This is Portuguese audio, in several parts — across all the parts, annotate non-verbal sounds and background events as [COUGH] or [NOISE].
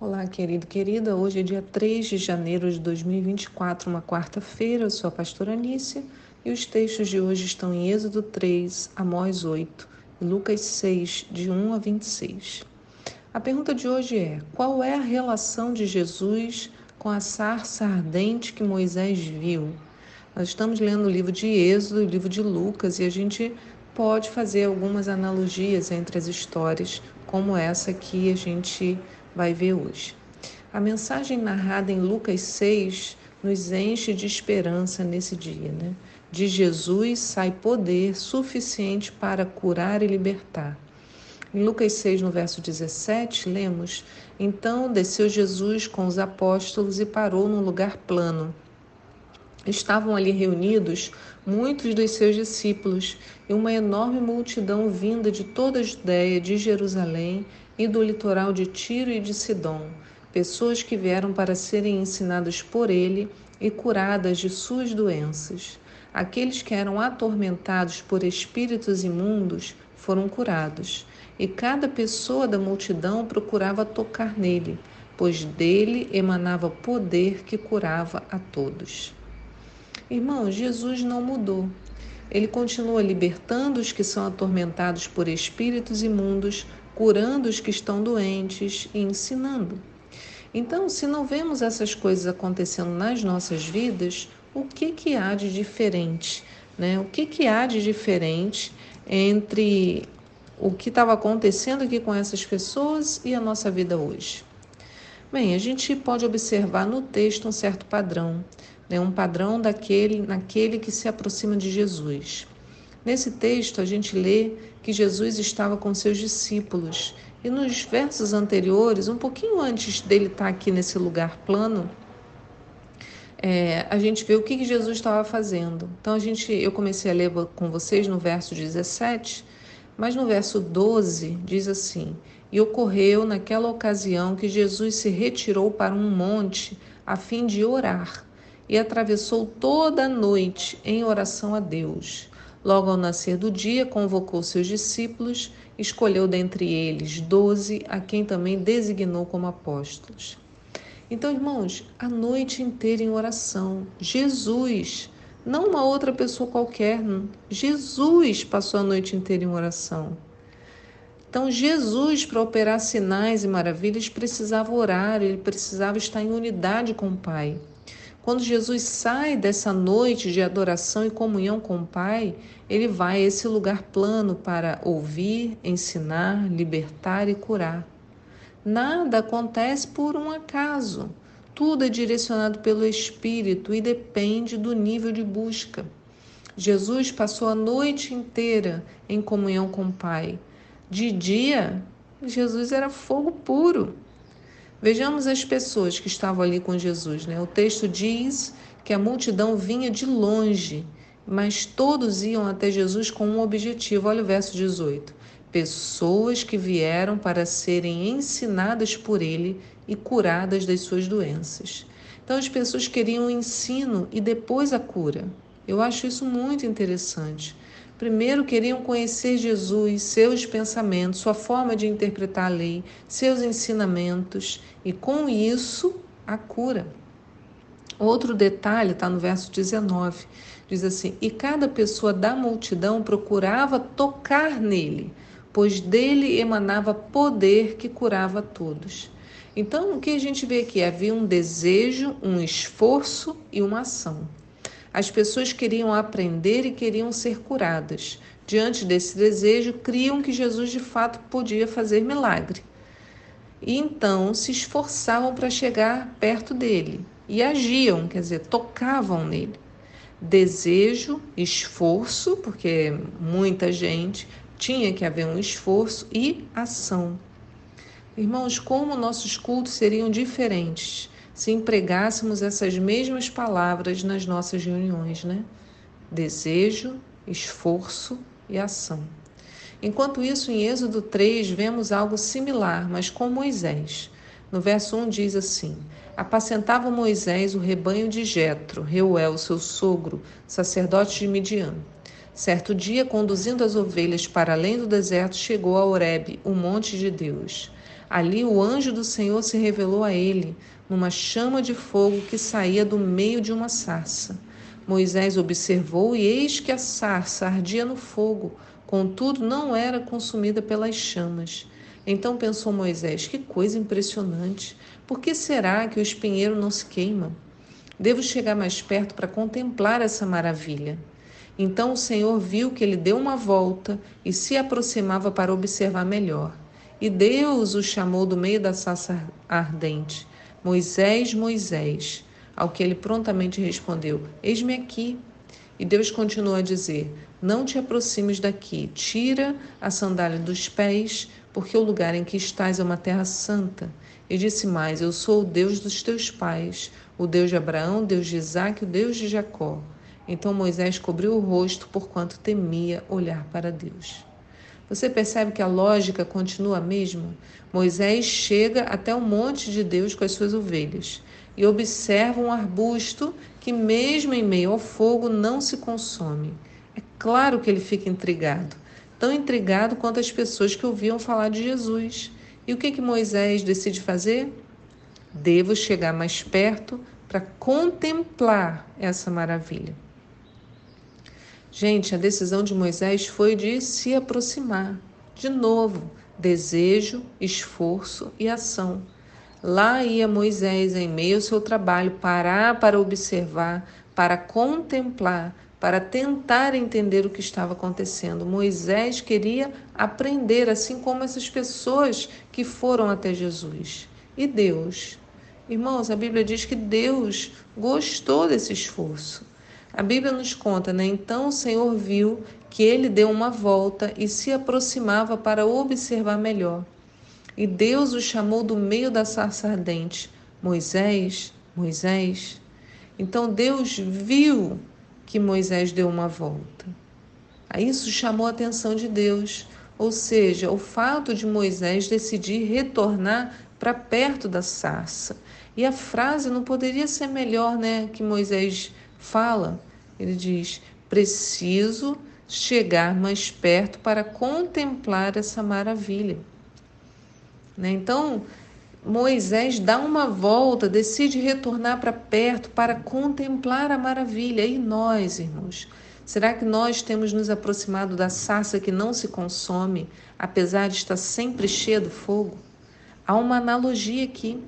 Olá, querido, querida. Hoje é dia 3 de janeiro de 2024, uma quarta-feira. Eu sou a pastora Anícia e os textos de hoje estão em Êxodo 3, Amós 8 e Lucas 6, de 1 a 26. A pergunta de hoje é: qual é a relação de Jesus com a sarça ardente que Moisés viu? Nós estamos lendo o livro de Êxodo e o livro de Lucas e a gente pode fazer algumas analogias entre as histórias, como essa que a gente vai ver hoje. A mensagem narrada em Lucas 6 nos enche de esperança nesse dia, né? De Jesus sai poder suficiente para curar e libertar. Em Lucas 6, no verso 17, lemos: Então desceu Jesus com os apóstolos e parou num lugar plano. Estavam ali reunidos muitos dos seus discípulos e uma enorme multidão vinda de toda a Judéia, de Jerusalém e do litoral de Tiro e de Sidom, pessoas que vieram para serem ensinadas por ele e curadas de suas doenças. Aqueles que eram atormentados por espíritos imundos foram curados, e cada pessoa da multidão procurava tocar nele, pois dele emanava poder que curava a todos. Irmãos, Jesus não mudou. Ele continua libertando os que são atormentados por espíritos imundos, curando os que estão doentes e ensinando. Então, se não vemos essas coisas acontecendo nas nossas vidas, o que, que há de diferente? Né? O que, que há de diferente entre o que estava acontecendo aqui com essas pessoas e a nossa vida hoje? Bem, a gente pode observar no texto um certo padrão, né? um padrão daquele, naquele que se aproxima de Jesus. Nesse texto, a gente lê que Jesus estava com seus discípulos. E nos versos anteriores, um pouquinho antes dele estar aqui nesse lugar plano, é, a gente vê o que, que Jesus estava fazendo. Então, a gente, eu comecei a ler com vocês no verso 17, mas no verso 12 diz assim: E ocorreu naquela ocasião que Jesus se retirou para um monte a fim de orar e atravessou toda a noite em oração a Deus. Logo ao nascer do dia, convocou seus discípulos, escolheu dentre eles doze, a quem também designou como apóstolos. Então, irmãos, a noite inteira em oração. Jesus, não uma outra pessoa qualquer, Jesus passou a noite inteira em oração. Então, Jesus, para operar sinais e maravilhas, precisava orar, ele precisava estar em unidade com o Pai. Quando Jesus sai dessa noite de adoração e comunhão com o Pai, ele vai a esse lugar plano para ouvir, ensinar, libertar e curar. Nada acontece por um acaso. Tudo é direcionado pelo Espírito e depende do nível de busca. Jesus passou a noite inteira em comunhão com o Pai. De dia, Jesus era fogo puro. Vejamos as pessoas que estavam ali com Jesus. Né? O texto diz que a multidão vinha de longe, mas todos iam até Jesus com um objetivo. Olha o verso 18. Pessoas que vieram para serem ensinadas por ele e curadas das suas doenças. Então, as pessoas queriam o ensino e depois a cura. Eu acho isso muito interessante. Primeiro queriam conhecer Jesus, seus pensamentos, sua forma de interpretar a lei, seus ensinamentos e com isso a cura. Outro detalhe está no verso 19. Diz assim: E cada pessoa da multidão procurava tocar nele, pois dele emanava poder que curava todos. Então, o que a gente vê aqui? Havia um desejo, um esforço e uma ação. As pessoas queriam aprender e queriam ser curadas. Diante desse desejo, criam que Jesus de fato podia fazer milagre. E então se esforçavam para chegar perto dele e agiam, quer dizer, tocavam nele. Desejo, esforço, porque muita gente tinha que haver um esforço e ação. Irmãos, como nossos cultos seriam diferentes se empregássemos essas mesmas palavras nas nossas reuniões, né? Desejo, esforço e ação. Enquanto isso, em Êxodo 3, vemos algo similar, mas com Moisés. No verso 1 diz assim: Apacentava Moisés o rebanho de Jetro, Reuel, seu sogro, sacerdote de Midian. Certo dia, conduzindo as ovelhas para além do deserto, chegou a Horebe, o monte de Deus. Ali o anjo do Senhor se revelou a ele, numa chama de fogo que saía do meio de uma sarça. Moisés observou e eis que a sarça ardia no fogo, contudo não era consumida pelas chamas. Então pensou Moisés: que coisa impressionante! Por que será que o espinheiro não se queima? Devo chegar mais perto para contemplar essa maravilha. Então o Senhor viu que ele deu uma volta e se aproximava para observar melhor. E Deus o chamou do meio da sarça ardente: Moisés, Moisés. Ao que ele prontamente respondeu: Eis-me aqui. E Deus continuou a dizer: Não te aproximes daqui, tira a sandália dos pés, porque o lugar em que estás é uma terra santa. E disse mais: Eu sou o Deus dos teus pais, o Deus de Abraão, o Deus de Isaque, o Deus de Jacó. Então Moisés cobriu o rosto, porquanto temia olhar para Deus. Você percebe que a lógica continua a mesma? Moisés chega até o monte de Deus com as suas ovelhas e observa um arbusto que, mesmo em meio ao fogo, não se consome. É claro que ele fica intrigado, tão intrigado quanto as pessoas que ouviam falar de Jesus. E o que, que Moisés decide fazer? Devo chegar mais perto para contemplar essa maravilha. Gente, a decisão de Moisés foi de se aproximar. De novo, desejo, esforço e ação. Lá ia Moisés, em meio ao seu trabalho, parar para observar, para contemplar, para tentar entender o que estava acontecendo. Moisés queria aprender, assim como essas pessoas que foram até Jesus. E Deus? Irmãos, a Bíblia diz que Deus gostou desse esforço. A Bíblia nos conta, né? Então o Senhor viu que ele deu uma volta e se aproximava para observar melhor. E Deus o chamou do meio da sarça ardente: Moisés, Moisés. Então Deus viu que Moisés deu uma volta. A isso chamou a atenção de Deus, ou seja, o fato de Moisés decidir retornar para perto da sarça. E a frase não poderia ser melhor, né, que Moisés fala. Ele diz: preciso chegar mais perto para contemplar essa maravilha. Né? Então, Moisés dá uma volta, decide retornar para perto para contemplar a maravilha. E nós, irmãos? Será que nós temos nos aproximado da sarça que não se consome, apesar de estar sempre cheia do fogo? Há uma analogia aqui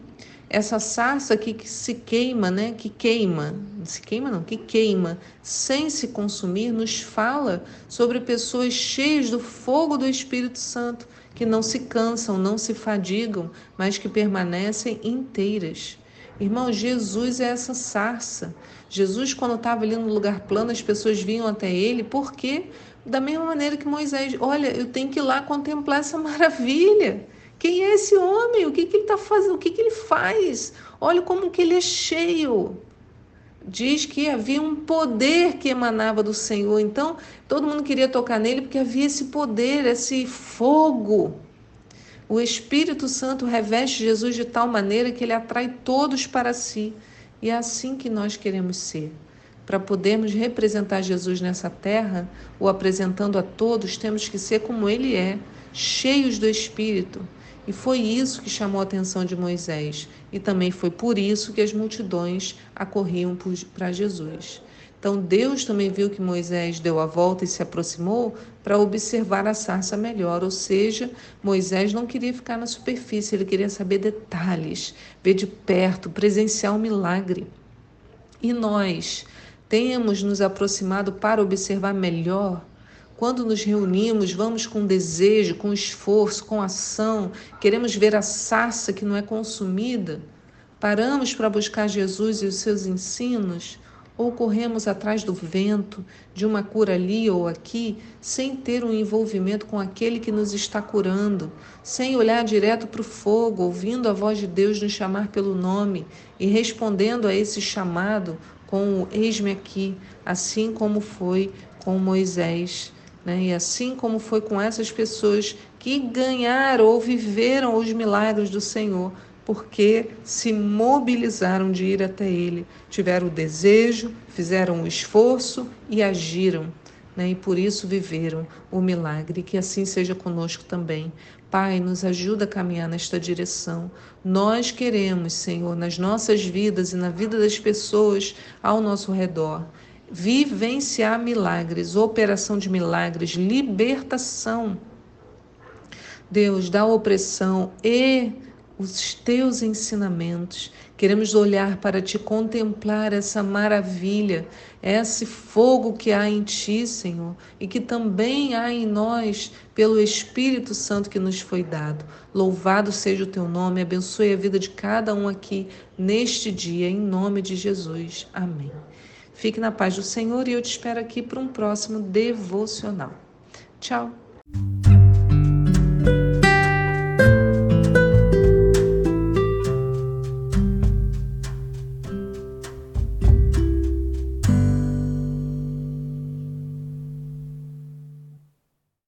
essa sarça que, que se queima, né, que queima, se queima não, que queima, sem se consumir, nos fala sobre pessoas cheias do fogo do Espírito Santo, que não se cansam, não se fadigam, mas que permanecem inteiras. Irmão, Jesus é essa sarça. Jesus, quando estava ali no lugar plano, as pessoas vinham até ele, porque da mesma maneira que Moisés, olha, eu tenho que ir lá contemplar essa [LAUGHS] maravilha. Quem é esse homem? O que, que ele está fazendo? O que, que ele faz? Olha como que ele é cheio. Diz que havia um poder que emanava do Senhor. Então, todo mundo queria tocar nele porque havia esse poder, esse fogo. O Espírito Santo reveste Jesus de tal maneira que ele atrai todos para si. E é assim que nós queremos ser. Para podermos representar Jesus nessa terra, o apresentando a todos, temos que ser como ele é, cheios do Espírito e foi isso que chamou a atenção de Moisés, e também foi por isso que as multidões acorriam para Jesus. Então Deus também viu que Moisés deu a volta e se aproximou para observar a sarça melhor, ou seja, Moisés não queria ficar na superfície, ele queria saber detalhes, ver de perto, presenciar o um milagre. E nós temos nos aproximado para observar melhor quando nos reunimos, vamos com desejo, com esforço, com ação, queremos ver a sarça que não é consumida, paramos para buscar Jesus e os seus ensinos, ou corremos atrás do vento, de uma cura ali ou aqui, sem ter um envolvimento com aquele que nos está curando, sem olhar direto para o fogo, ouvindo a voz de Deus nos chamar pelo nome e respondendo a esse chamado com o eis-me aqui, assim como foi com Moisés. Né? E assim como foi com essas pessoas que ganharam ou viveram os milagres do Senhor, porque se mobilizaram de ir até Ele, tiveram o desejo, fizeram o esforço e agiram. né, e por isso viveram o milagre. Que assim seja conosco também. Pai, nos ajuda a caminhar nesta direção. Nós queremos, Senhor, nas nossas vidas e na vida das pessoas ao nosso redor, vivenciar milagres, operação de milagres, libertação. Deus, da opressão e os teus ensinamentos. Queremos olhar para te contemplar essa maravilha, esse fogo que há em ti, Senhor, e que também há em nós pelo Espírito Santo que nos foi dado. Louvado seja o teu nome, abençoe a vida de cada um aqui neste dia, em nome de Jesus. Amém. Fique na paz do Senhor e eu te espero aqui para um próximo devocional. Tchau.